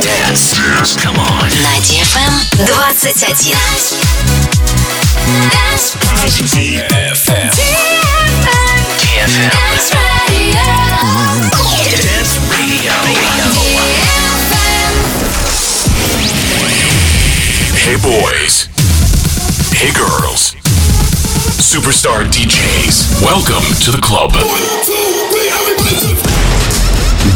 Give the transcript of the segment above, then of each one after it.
Dance, dance, dance, come on. На DFM 21. DFM. DFM. Dance Radio. Dance Hey boys. Hey girls. Superstar DJs. Welcome to the club. One, two, three,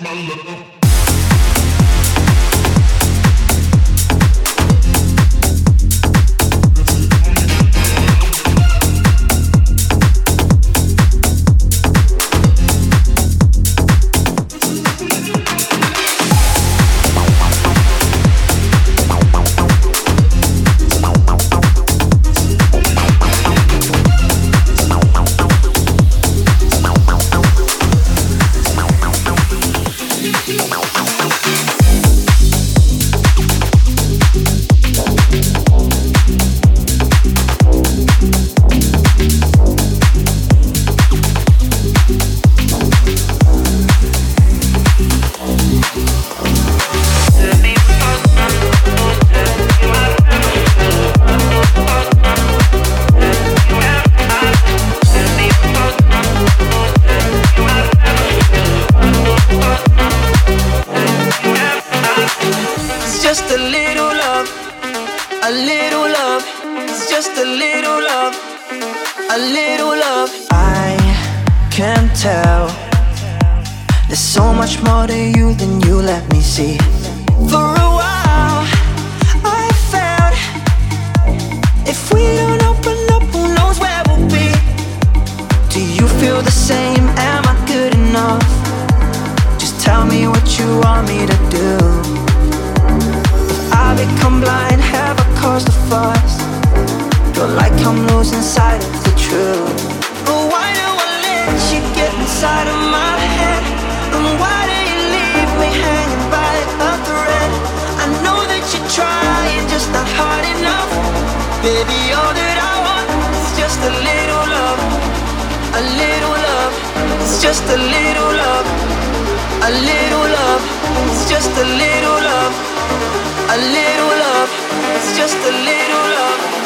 my love. Baby, all that I want is just a little love, a little love. It's just a little love, a little love. It's just a little love, a little love. It's just a little love.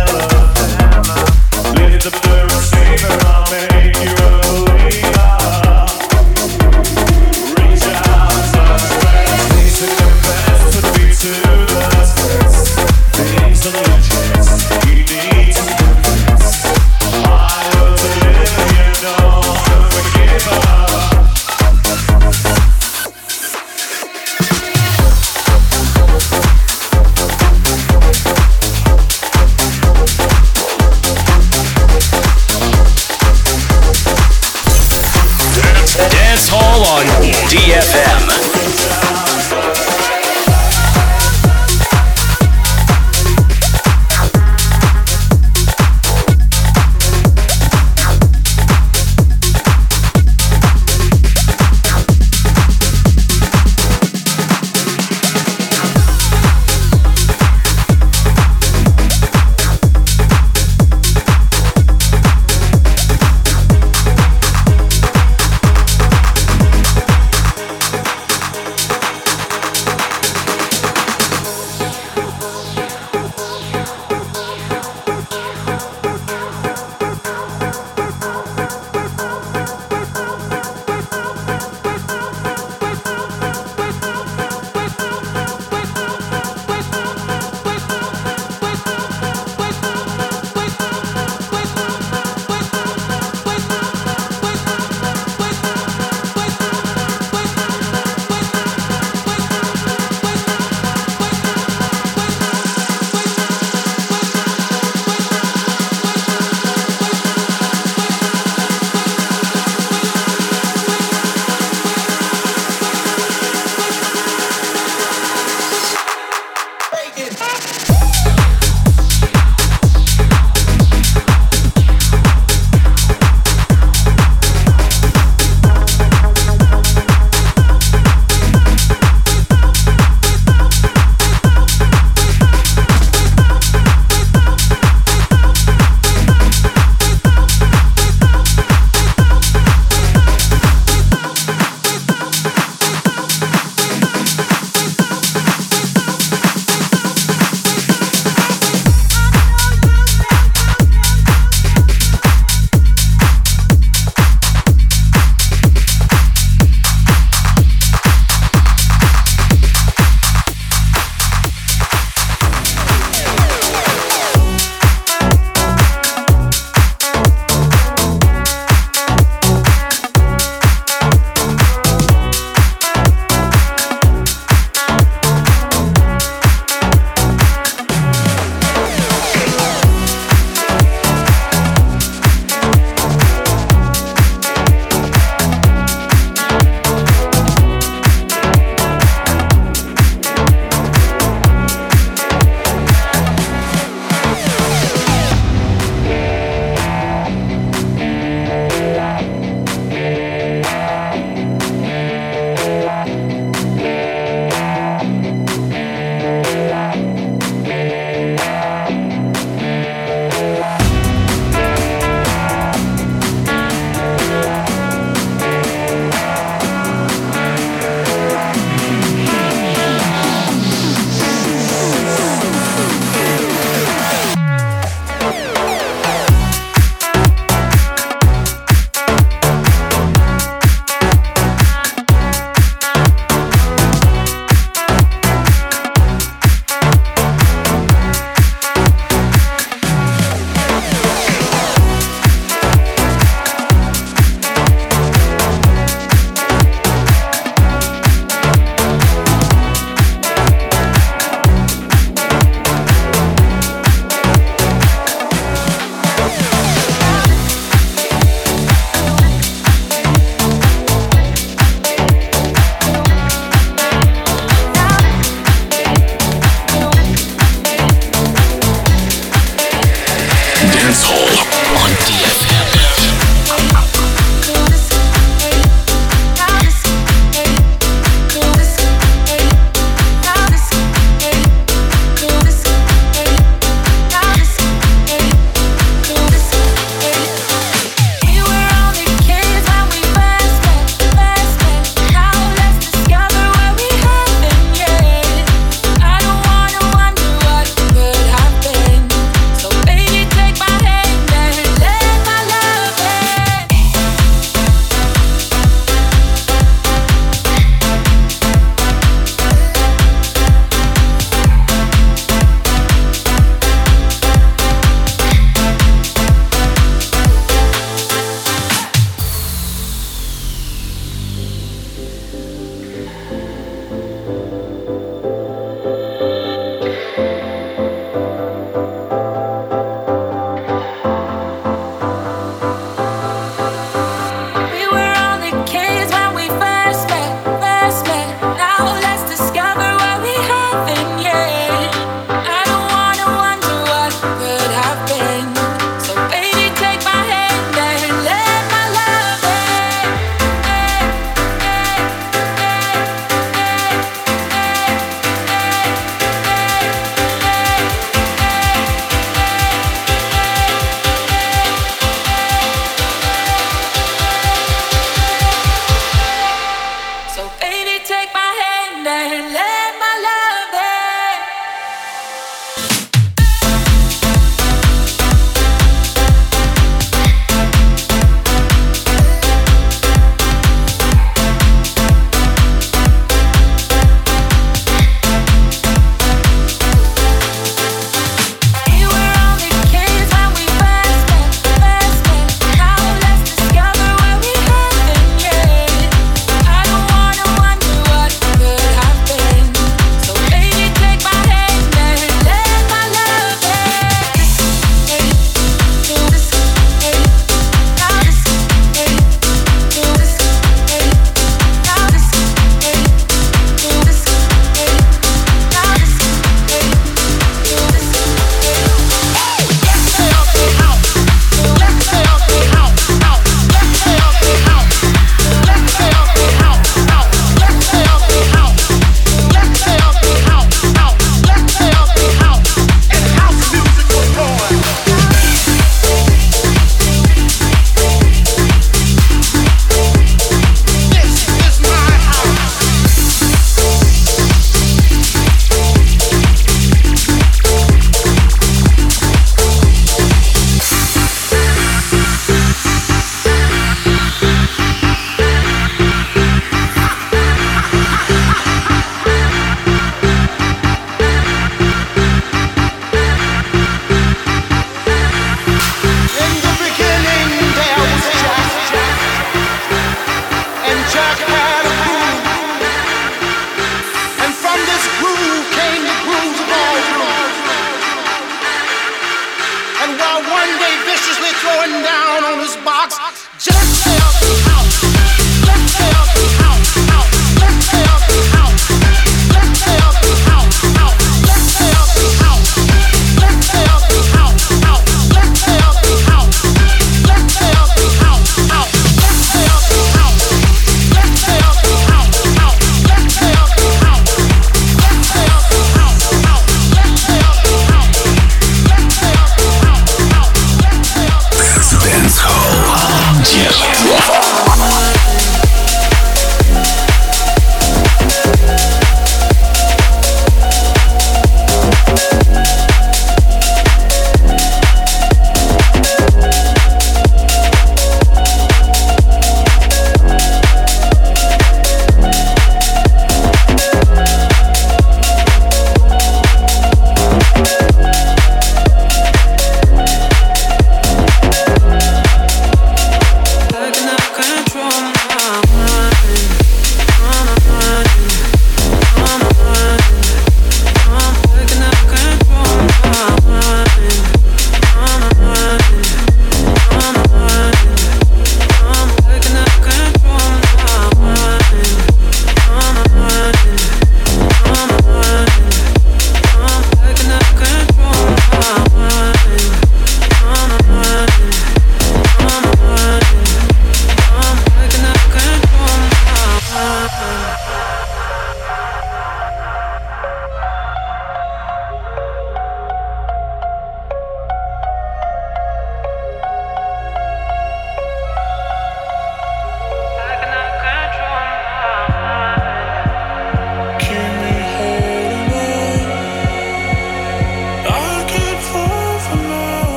the telephone.